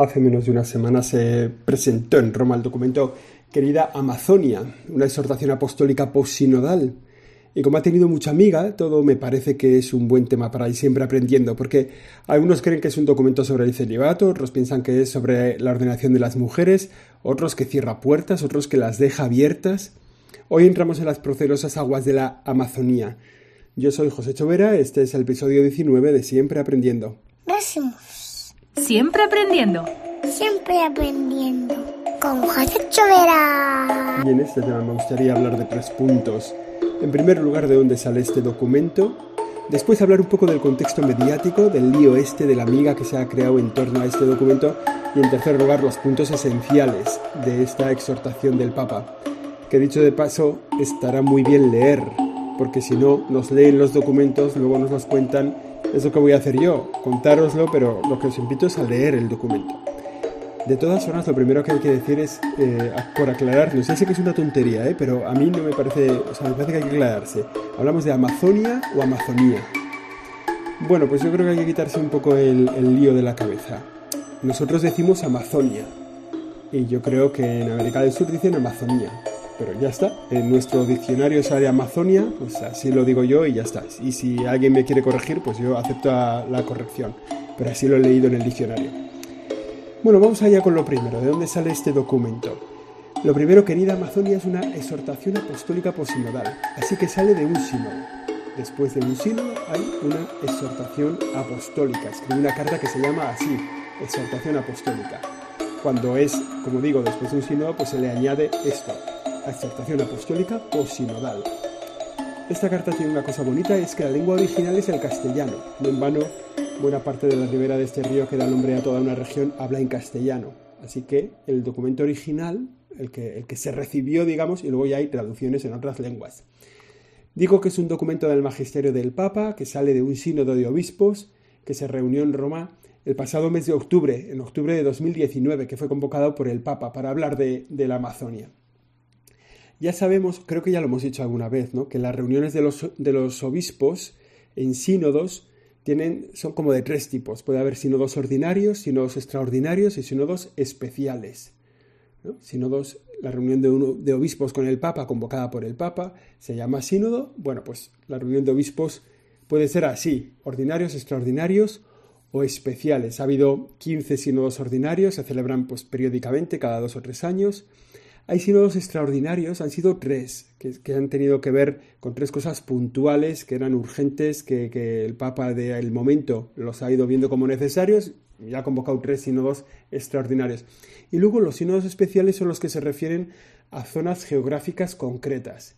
Hace menos de una semana se presentó en Roma el documento Querida Amazonia, una exhortación apostólica posinodal. Y como ha tenido mucha amiga, todo me parece que es un buen tema para ir siempre aprendiendo, porque algunos creen que es un documento sobre el celibato, otros piensan que es sobre la ordenación de las mujeres, otros que cierra puertas, otros que las deja abiertas. Hoy entramos en las procerosas aguas de la Amazonía. Yo soy José Chovera, este es el episodio 19 de Siempre Aprendiendo. Siempre aprendiendo. Siempre aprendiendo. Con José Chovera. Y en este tema me gustaría hablar de tres puntos. En primer lugar, de dónde sale este documento. Después hablar un poco del contexto mediático, del lío este de la amiga que se ha creado en torno a este documento. Y en tercer lugar, los puntos esenciales de esta exhortación del Papa. Que dicho de paso, estará muy bien leer, porque si no nos leen los documentos, luego nos los cuentan es lo que voy a hacer yo, contároslo, pero lo que os invito es a leer el documento. De todas formas, lo primero que hay que decir es, eh, por aclarar, no sé que es una tontería, eh, pero a mí no me parece, o sea, me parece que hay que aclararse. ¿Hablamos de Amazonia o Amazonía? Bueno, pues yo creo que hay que quitarse un poco el, el lío de la cabeza. Nosotros decimos Amazonia, y yo creo que en América del Sur dicen Amazonía pero ya está. En nuestro diccionario sale Amazonia, pues así lo digo yo y ya está. Y si alguien me quiere corregir, pues yo acepto la corrección. Pero así lo he leído en el diccionario. Bueno, vamos allá con lo primero. ¿De dónde sale este documento? Lo primero, querida Amazonia, es una exhortación apostólica posinodal, así que sale de un sínodo. Después de un sínodo hay una exhortación apostólica. Escribe una carta que se llama así, exhortación apostólica. Cuando es, como digo, después de un sínodo, pues se le añade esto, exhortación apostólica posinodal. Esta carta tiene una cosa bonita, es que la lengua original es el castellano. No en vano, buena parte de la ribera de este río que da nombre a toda una región habla en castellano. Así que el documento original, el que, el que se recibió, digamos, y luego ya hay traducciones en otras lenguas. Digo que es un documento del magisterio del Papa, que sale de un sínodo de obispos, que se reunió en Roma el pasado mes de octubre, en octubre de 2019, que fue convocado por el Papa para hablar de, de la Amazonia. Ya sabemos, creo que ya lo hemos dicho alguna vez, ¿no? que las reuniones de los, de los obispos en sínodos tienen, son como de tres tipos. Puede haber sínodos ordinarios, sínodos extraordinarios y sínodos especiales. Sínodos, la reunión de, uno, de obispos con el Papa, convocada por el Papa, se llama sínodo. Bueno, pues la reunión de obispos puede ser así, ordinarios, extraordinarios o especiales. Ha habido 15 sínodos ordinarios, se celebran pues, periódicamente, cada dos o tres años. Hay sínodos extraordinarios, han sido tres, que, han tenido que ver con tres cosas puntuales que eran urgentes, que, el Papa del momento los ha ido viendo como necesarios y ha convocado tres sínodos extraordinarios. Y luego los sínodos especiales son los que se refieren a zonas geográficas concretas.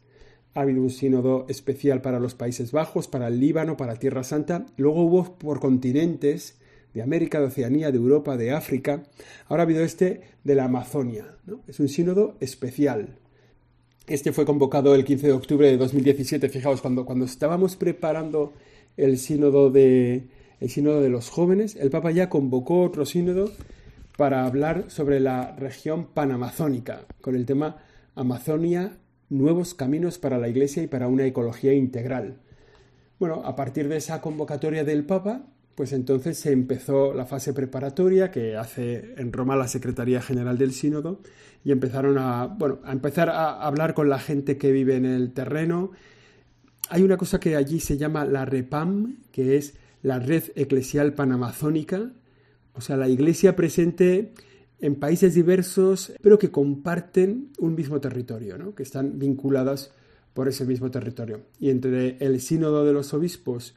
Ha habido un sínodo especial para los Países Bajos, para el Líbano, para Tierra Santa. Luego hubo por continentes de América, de Oceanía, de Europa, de África. Ahora ha habido este de la Amazonia. Es un sínodo especial. Este fue convocado el 15 de octubre de 2017. Fijaos, cuando, cuando estábamos preparando el de, el sínodo de los jóvenes, el Papa ya convocó otro sínodo para hablar sobre la región panamazónica, con el tema Amazonia, nuevos caminos para la Iglesia y para una ecología integral. Bueno, a partir de esa convocatoria del Papa, pues entonces se empezó la fase preparatoria que hace en Roma la Secretaría General del Sínodo y empezaron a, bueno, a empezar a hablar con la gente que vive en el terreno. Hay una cosa que allí se llama la REPAM, que es la Red Eclesial Panamazónica, o sea, la iglesia presente en países diversos, pero que comparten un mismo territorio, ¿no? que están vinculadas por ese mismo territorio. Y entre el sínodo de los obispos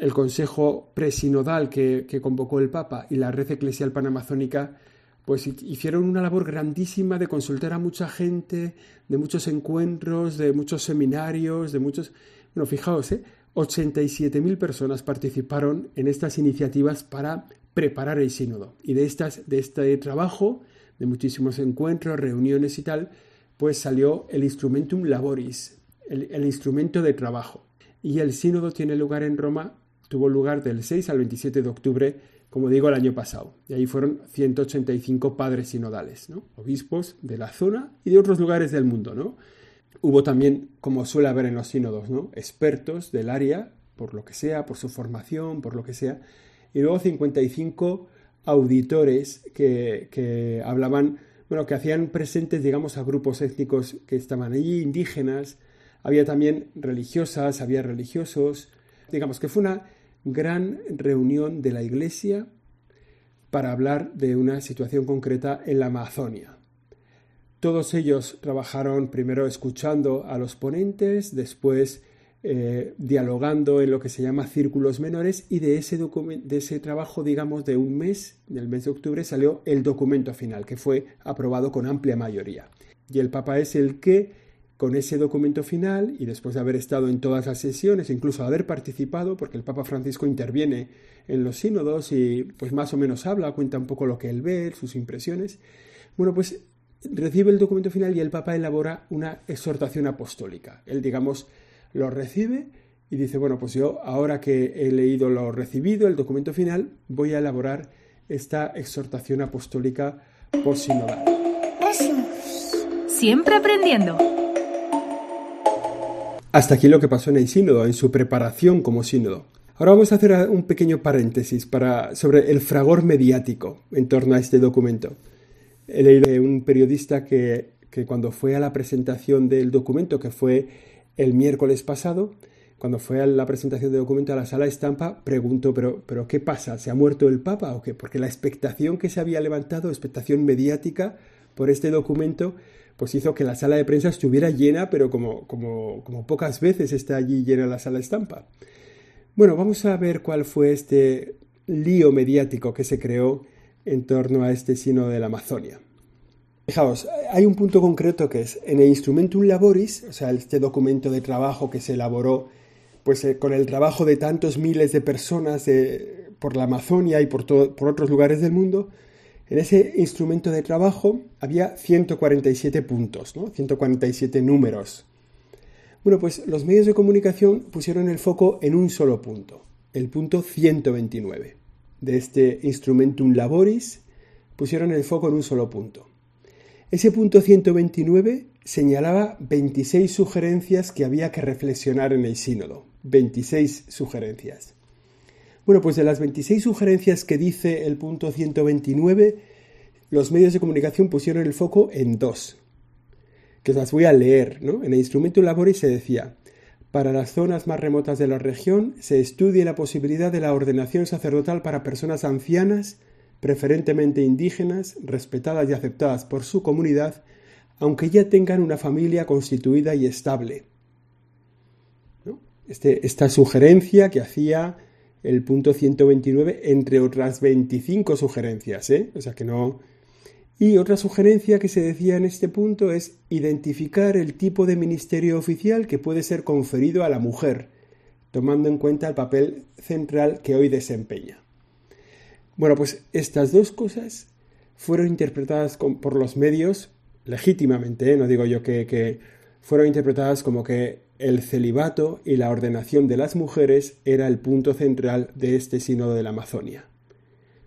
el consejo presinodal que, convocó el Papa y la red eclesial panamazónica pues hicieron una labor grandísima de consultar a mucha gente, de muchos encuentros, de muchos seminarios, de muchos... Bueno, fijaos, ¿eh? 87.000 personas participaron en estas iniciativas para preparar el sínodo. Y de, estas, de este trabajo, de muchísimos encuentros, reuniones y tal, pues salió el Instrumentum Laboris, el, el instrumento de trabajo. Y el sínodo tiene lugar en Roma tuvo lugar del 6 al 27 de octubre, como digo, el año pasado. Y ahí fueron 185 padres sinodales, ¿no? obispos de la zona y de otros lugares del mundo. ¿no? Hubo también, como suele haber en los sínodos, ¿no? expertos del área, por lo que sea, por su formación, por lo que sea. Y luego 55 auditores que, que hablaban, bueno, que hacían presentes, digamos, a grupos étnicos que estaban allí, indígenas, había también religiosas, había religiosos, digamos que fue una gran reunión de la Iglesia para hablar de una situación concreta en la Amazonia. Todos ellos trabajaron primero escuchando a los ponentes, después eh, dialogando en lo que se llama círculos menores y de ese, de ese trabajo, digamos, de un mes, del mes de octubre, salió el documento final, que fue aprobado con amplia mayoría. Y el Papa es el que, con ese documento final, y después de haber estado en todas las sesiones, incluso haber participado, porque el Papa Francisco interviene en los sínodos y pues más o menos habla, cuenta un poco lo que él ve, sus impresiones, bueno, pues recibe el documento final y el Papa elabora una exhortación apostólica. Él, digamos, lo recibe y dice, bueno, pues yo ahora que he leído lo recibido, el documento final, voy a elaborar esta exhortación apostólica por sinodal. Siempre aprendiendo. Hasta aquí lo que pasó en el sínodo, en su preparación como sínodo. Ahora vamos a hacer un pequeño paréntesis sobre el fragor mediático en torno a este documento. He leído de un periodista que, que cuando fue a la presentación del documento, que fue el miércoles pasado, cuando fue a la presentación de documento a la sala de estampa, preguntó, pero, pero ¿qué pasa? ¿Se ha muerto el Papa o qué? Porque la expectación que se había levantado, expectación mediática por este documento, pues hizo que la sala de prensa estuviera llena, pero como, como, como pocas veces está allí llena la sala estampa. Bueno, vamos a ver cuál fue este lío mediático que se creó en torno a este sino de la Amazonia. Fijaos, hay un punto concreto que es en el Instrumentum Laboris, o sea, este documento de trabajo que se elaboró pues eh, con el trabajo de tantos miles de personas por la Amazonia y por, por otros lugares del mundo, en ese instrumento de trabajo había 147 puntos, ¿no? 147 números. Bueno, pues los medios de comunicación pusieron el foco en un solo punto, el punto 129. De este Instrumentum Laboris pusieron el foco en un solo punto. Ese punto 129 señalaba 26 sugerencias que había que reflexionar en el sínodo. 26 sugerencias. Bueno, pues de las 26 sugerencias que dice el punto 129, los medios de comunicación pusieron el foco en dos, que las voy a leer. En el instrumento Laboris se decía, para las zonas más remotas de la región se estudie la posibilidad de la ordenación sacerdotal para personas ancianas preferentemente indígenas, respetadas y aceptadas por su comunidad, aunque ya tengan una familia constituida y estable. Este, esta sugerencia que hacía el punto 129, entre otras 25 sugerencias, ¿eh? o sea que no. Y otra sugerencia que se decía en este punto es identificar el tipo de ministerio oficial que puede ser conferido a la mujer, tomando en cuenta el papel central que hoy desempeña. Bueno, pues estas dos cosas fueron interpretadas por los medios legítimamente, ¿eh? no digo yo que, que fueron interpretadas como que el celibato y la ordenación de las mujeres era el punto central de este sínodo de la Amazonia.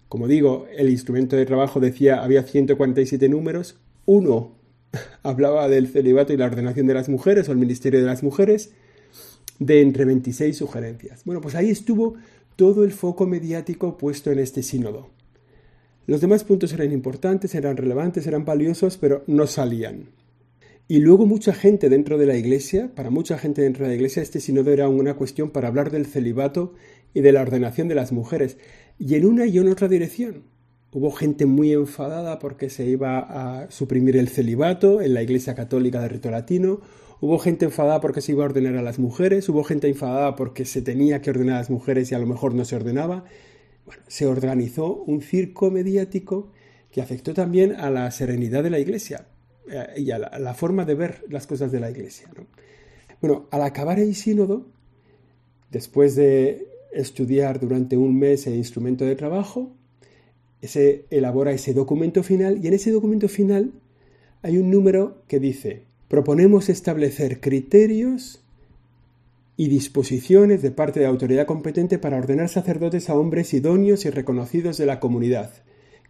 Como digo, el instrumento de trabajo decía había 147 números, uno hablaba del celibato y la ordenación de las mujeres o el ministerio de las mujeres, de entre 26 sugerencias. Bueno, pues ahí estuvo todo el foco mediático puesto en este sínodo. Los demás puntos eran importantes, eran relevantes, eran valiosos, pero no salían. Y luego mucha gente dentro de la iglesia, para mucha gente dentro de la iglesia, este sínodo era una cuestión para hablar del celibato y de la ordenación de las mujeres, y en una y en otra dirección. Hubo gente muy enfadada porque se iba a suprimir el celibato en la Iglesia Católica de Rito Latino, Hubo gente enfadada porque se iba a ordenar a las mujeres, hubo gente enfadada porque se tenía que ordenar a las mujeres y a lo mejor no se ordenaba. Bueno, se organizó un circo mediático que afectó también a la serenidad de la iglesia y a la, forma de ver las cosas de la iglesia. Bueno, al acabar el sínodo, después de estudiar durante un mes el instrumento de trabajo, se elabora ese documento final y en ese documento final hay un número que dice proponemos establecer criterios y disposiciones de parte de la autoridad competente para ordenar sacerdotes a hombres idóneos y reconocidos de la comunidad,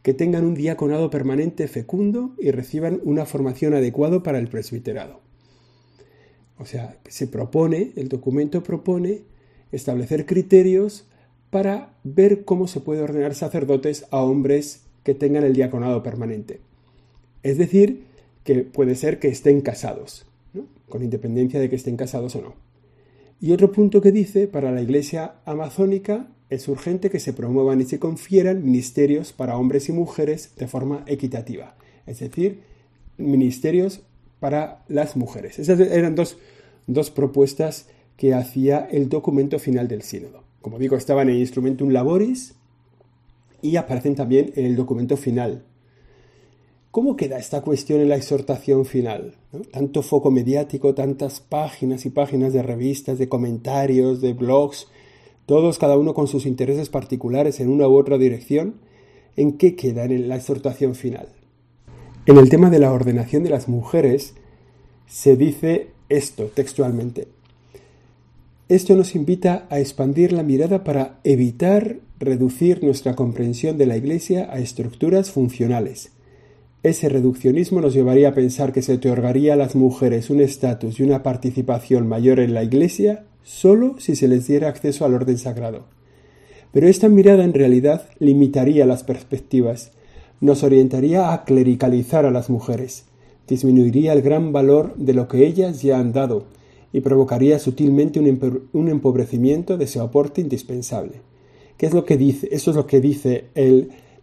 que tengan un diaconado permanente fecundo y reciban una formación adecuada para el presbiterado. O sea, se propone, el documento propone establecer criterios para ver cómo se puede ordenar sacerdotes a hombres que tengan el diaconado permanente. Es decir, que puede ser que estén casados, con independencia de que estén casados o no. Y otro punto que dice, para la Iglesia amazónica es urgente que se promuevan y se confieran ministerios para hombres y mujeres de forma equitativa, es decir, ministerios para las mujeres. Esas eran dos, dos propuestas que hacía el documento final del sínodo. Como digo, estaban en el Instrumentum Laboris y aparecen también en el documento final. ¿Cómo queda esta cuestión en la exhortación final? Tanto foco mediático, tantas páginas y páginas de revistas, de comentarios, de blogs, todos cada uno con sus intereses particulares en una u otra dirección. ¿En qué queda en la exhortación final? En el tema de la ordenación de las mujeres se dice esto textualmente. Esto nos invita a expandir la mirada para evitar reducir nuestra comprensión de la Iglesia a estructuras funcionales. Ese reduccionismo nos llevaría a pensar que se otorgaría a las mujeres un estatus y una participación mayor en la Iglesia solo si se les diera acceso al orden sagrado. Pero esta mirada en realidad limitaría las perspectivas, nos orientaría a clericalizar a las mujeres, disminuiría el gran valor de lo que ellas ya han dado y provocaría sutilmente un, empobrecimiento de ese aporte indispensable. ¿Qué es lo que dice? Eso es lo que dice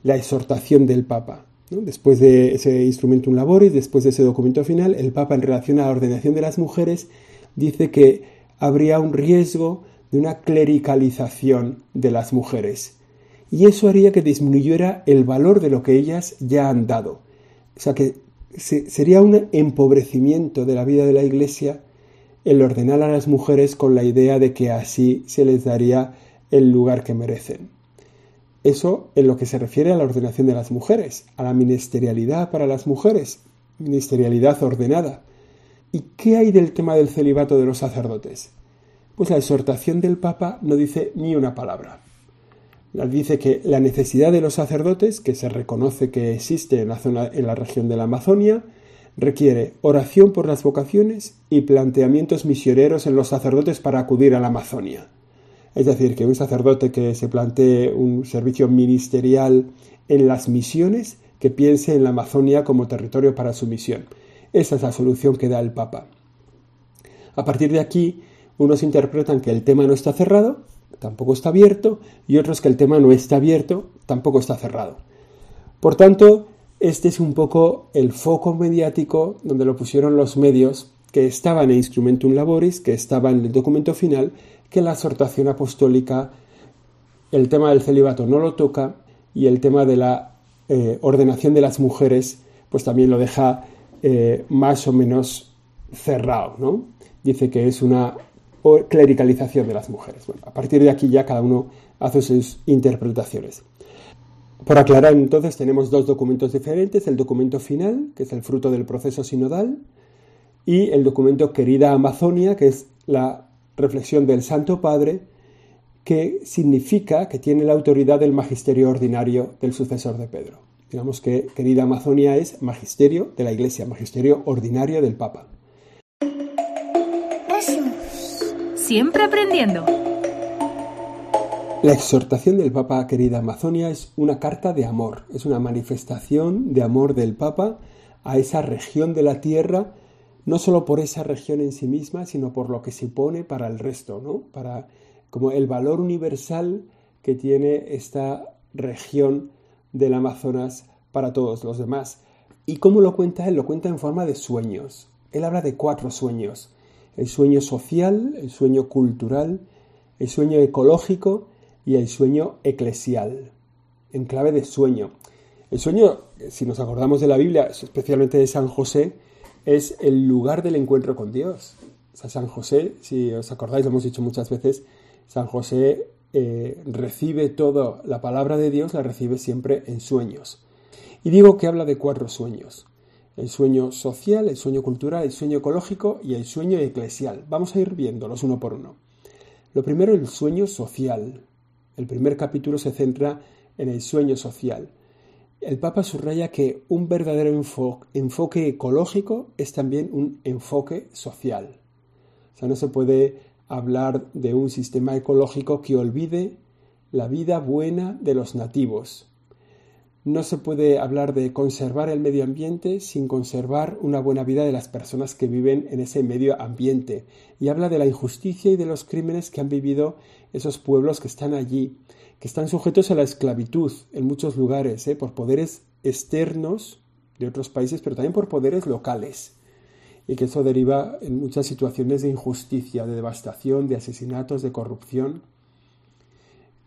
la exhortación del Papa. Después de ese instrumentum laboris, después de ese documento final, el Papa en relación a la ordenación de las mujeres dice que habría un riesgo de una clericalización de las mujeres. Y eso haría que disminuyera el valor de lo que ellas ya han dado. O sea que sería un empobrecimiento de la vida de la Iglesia el ordenar a las mujeres con la idea de que así se les daría el lugar que merecen. Eso en lo que se refiere a la ordenación de las mujeres, a la ministerialidad para las mujeres, ministerialidad ordenada. ¿Y qué hay del tema del celibato de los sacerdotes? Pues la exhortación del Papa no dice ni una palabra. Dice que la necesidad de los sacerdotes, que se reconoce que existe en la zona, en la región de la Amazonia, requiere oración por las vocaciones y planteamientos misioneros en los sacerdotes para acudir a la Amazonia. Es decir, que un sacerdote que se plantee un servicio ministerial en las misiones, que piense en la Amazonia como territorio para su misión. Esa es la solución que da el Papa. A partir de aquí, unos interpretan que el tema no está cerrado, tampoco está abierto, y otros que el tema no está abierto, tampoco está cerrado. Por tanto, este es un poco el foco mediático donde lo pusieron los medios que estaban en Instrumentum Laboris, que estaba en el documento final, que la exhortación apostólica, el tema del celibato no lo toca y el tema de la eh, ordenación de las mujeres, pues también lo deja eh, más o menos cerrado, ¿no? Dice que es una clericalización de las mujeres. Bueno, a partir de aquí ya cada uno hace sus interpretaciones. Por aclarar entonces tenemos dos documentos diferentes, el documento final, que es el fruto del proceso sinodal, y el documento Querida Amazonia, que es la reflexión del Santo Padre, que significa que tiene la autoridad del magisterio ordinario del sucesor de Pedro. Digamos que Querida Amazonia es magisterio de la Iglesia, magisterio ordinario del Papa. Siempre aprendiendo. La exhortación del Papa Querida Amazonia es una carta de amor, es una manifestación de amor del Papa a esa región de la tierra no solo por esa región en sí misma, sino por lo que se pone para el resto, ¿no? Para como el valor universal que tiene esta región del Amazonas para todos los demás. ¿Y cómo lo cuenta él? Lo cuenta en forma de sueños. Él habla de cuatro sueños. El sueño social, el sueño cultural, el sueño ecológico y el sueño eclesial, en clave de sueño. El sueño, si nos acordamos de la Biblia, especialmente de San José, es el lugar del encuentro con Dios. San José, si os acordáis, lo hemos dicho muchas veces, San José eh, recibe toda la palabra de Dios, la recibe siempre en sueños. Y digo que habla de cuatro sueños. El sueño social, el sueño cultural, el sueño ecológico y el sueño eclesial. Vamos a ir viéndolos uno por uno. Lo primero, el sueño social. El primer capítulo se centra en el sueño social el Papa subraya que un verdadero enfoque ecológico es también un enfoque social. O sea, no se puede hablar de un sistema ecológico que olvide la vida buena de los nativos. No se puede hablar de conservar el medio ambiente sin conservar una buena vida de las personas que viven en ese medio ambiente. Y habla de la injusticia y de los crímenes que han vivido esos pueblos que están allí, que están sujetos a la esclavitud en muchos lugares, ¿eh? por poderes externos de otros países, pero también por poderes locales. Y que eso deriva en muchas situaciones de injusticia, de devastación, de asesinatos, de corrupción.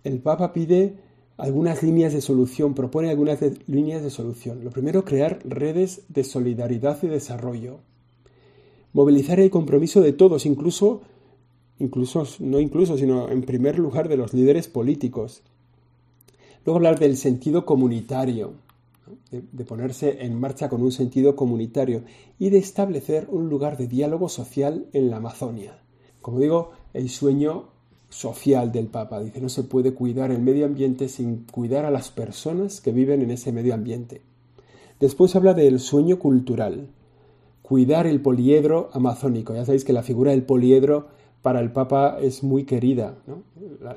El Papa pide algunas líneas de solución, propone algunas líneas de solución. Lo primero, crear redes de solidaridad y desarrollo. Movilizar el compromiso de todos, incluso, incluso, no incluso, sino en primer lugar de los líderes políticos. Luego hablar del sentido comunitario, de, ponerse en marcha con un sentido comunitario y de establecer un lugar de diálogo social en la Amazonia. Como digo, el sueño social del Papa. Dice, no se puede cuidar el medio ambiente sin cuidar a las personas que viven en ese medio ambiente. Después habla del sueño cultural, cuidar el poliedro amazónico. Ya sabéis que la figura del poliedro para el Papa es muy querida.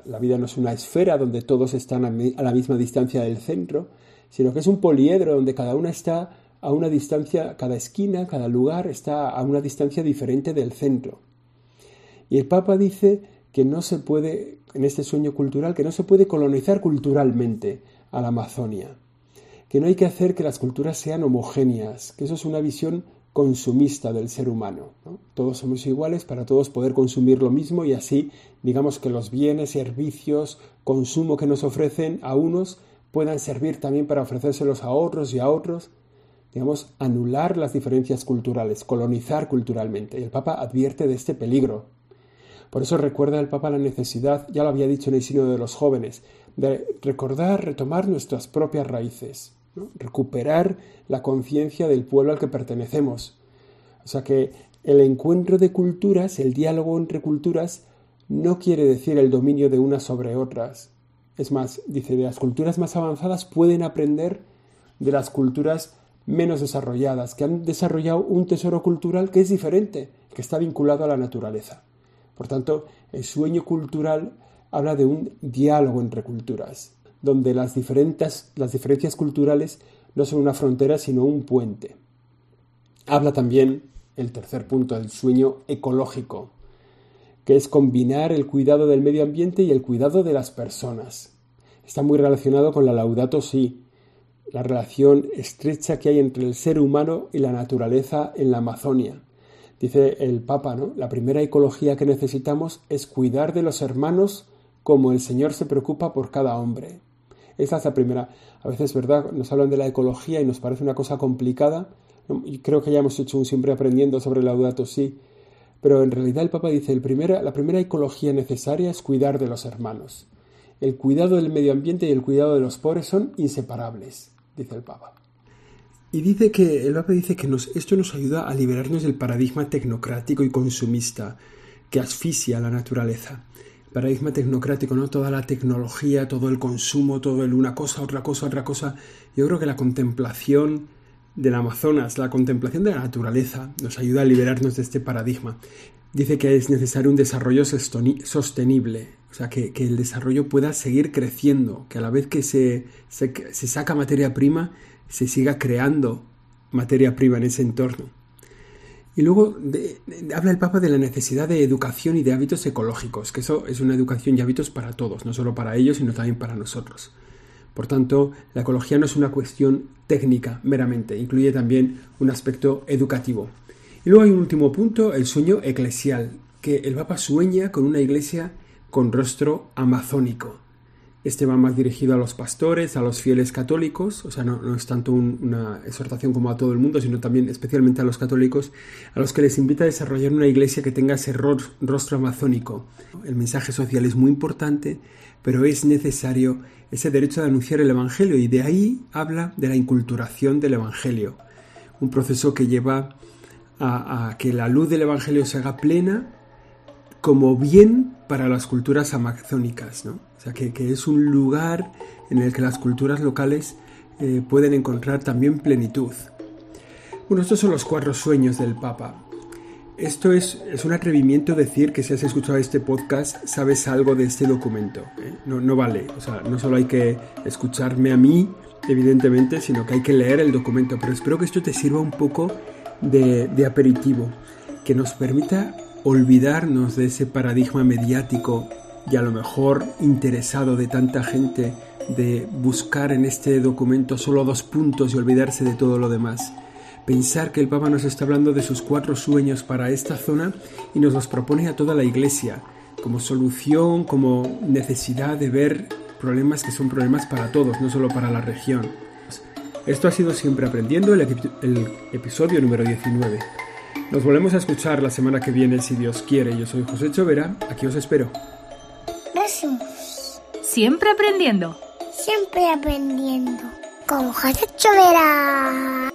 La, vida no es una esfera donde todos están a la misma distancia del centro, sino que es un poliedro donde cada una está a una distancia, cada esquina, cada lugar está a una distancia diferente del centro. Y el Papa dice que no se puede, en este sueño cultural, que no se puede colonizar culturalmente a la Amazonia, que no hay que hacer que las culturas sean homogéneas, que eso es una visión consumista del ser humano. Todos somos iguales para todos poder consumir lo mismo y así, digamos que los bienes, servicios, consumo que nos ofrecen a unos puedan servir también para ofrecérselos a otros y a otros. Digamos, anular las diferencias culturales, colonizar culturalmente. Y el Papa advierte de este peligro. Por eso recuerda el Papa la necesidad, ya lo había dicho en el signo de los jóvenes, de recordar, retomar nuestras propias raíces, recuperar la conciencia del pueblo al que pertenecemos. O sea que el encuentro de culturas, el diálogo entre culturas, no quiere decir el dominio de unas sobre otras. Es más, dice, de las culturas más avanzadas pueden aprender de las culturas menos desarrolladas, que han desarrollado un tesoro cultural que es diferente, que está vinculado a la naturaleza. Por tanto, el sueño cultural habla de un diálogo entre culturas, donde las, diferentes, las diferencias culturales no son una frontera, sino un puente. Habla también el tercer punto del sueño ecológico, que es combinar el cuidado del medio ambiente y el cuidado de las personas. Está muy relacionado con la Laudato Si, la relación estrecha que hay entre el ser humano y la naturaleza en la Amazonia. Dice el Papa, ¿no? La primera ecología que necesitamos es cuidar de los hermanos como el Señor se preocupa por cada hombre. Esa es la primera. A veces, ¿verdad? Nos hablan de la ecología y nos parece una cosa complicada. Creo que ya hemos hecho un siempre aprendiendo sobre Laudato sí. Pero en realidad el Papa dice, el la primera ecología necesaria es cuidar de los hermanos. El cuidado del medio ambiente y el cuidado de los pobres son inseparables, dice el Papa. Y dice que el Papa dice que esto nos ayuda a liberarnos del paradigma tecnocrático y consumista que asfixia la naturaleza. Paradigma tecnocrático, ¿no? Toda la tecnología, todo el consumo, todo el una cosa, otra cosa, otra cosa. Yo creo que la contemplación del Amazonas, la contemplación de la naturaleza, nos ayuda a liberarnos de este paradigma. Dice que es necesario un desarrollo sostenible, o sea, que, el desarrollo pueda seguir creciendo, que a la vez que se, se saca materia prima, se siga creando materia prima en ese entorno. Y luego habla el Papa de la necesidad de educación y de hábitos ecológicos, que eso es una educación y hábitos para todos, no solo para ellos, sino también para nosotros. Por tanto, la ecología no es una cuestión técnica meramente, incluye también un aspecto educativo. Y luego hay un último punto, el sueño eclesial, que el Papa sueña con una iglesia con rostro amazónico. Este va más dirigido a los pastores, a los fieles católicos, o sea, no, es tanto una exhortación como a todo el mundo, sino también especialmente a los católicos, a los que les invita a desarrollar una iglesia que tenga ese rostro amazónico. El mensaje social es muy importante, pero es necesario ese derecho de anunciar el Evangelio y de ahí habla de la inculturación del Evangelio, un proceso que lleva a, a que la luz del Evangelio se haga plena como bien para las culturas amazónicas, ¿no? O sea, que, es un lugar en el que las culturas locales eh, pueden encontrar también plenitud. Bueno, estos son los cuatro sueños del Papa. esto es, es, un atrevimiento decir que si has escuchado este podcast sabes algo de este documento. ¿eh? No, no, vale. O sea, no solo hay que escucharme a mí, evidentemente, sino que hay que leer el documento. Pero espero que esto te sirva un poco de, de aperitivo, que nos permita olvidarnos de ese paradigma mediático y a lo mejor interesado de tanta gente de buscar en este documento solo dos puntos y olvidarse de todo lo demás. Pensar que el Papa nos está hablando de sus cuatro sueños para esta zona y nos los propone a toda la Iglesia como solución, como necesidad de ver problemas que son problemas para todos, no solo para la región. Esto ha sido siempre aprendiendo el, el episodio número 19. Nos volvemos a escuchar la semana que viene si Dios quiere. Yo soy José Chovera, aquí os espero. Gracias. Siempre aprendiendo. Siempre aprendiendo. Con José Chovera.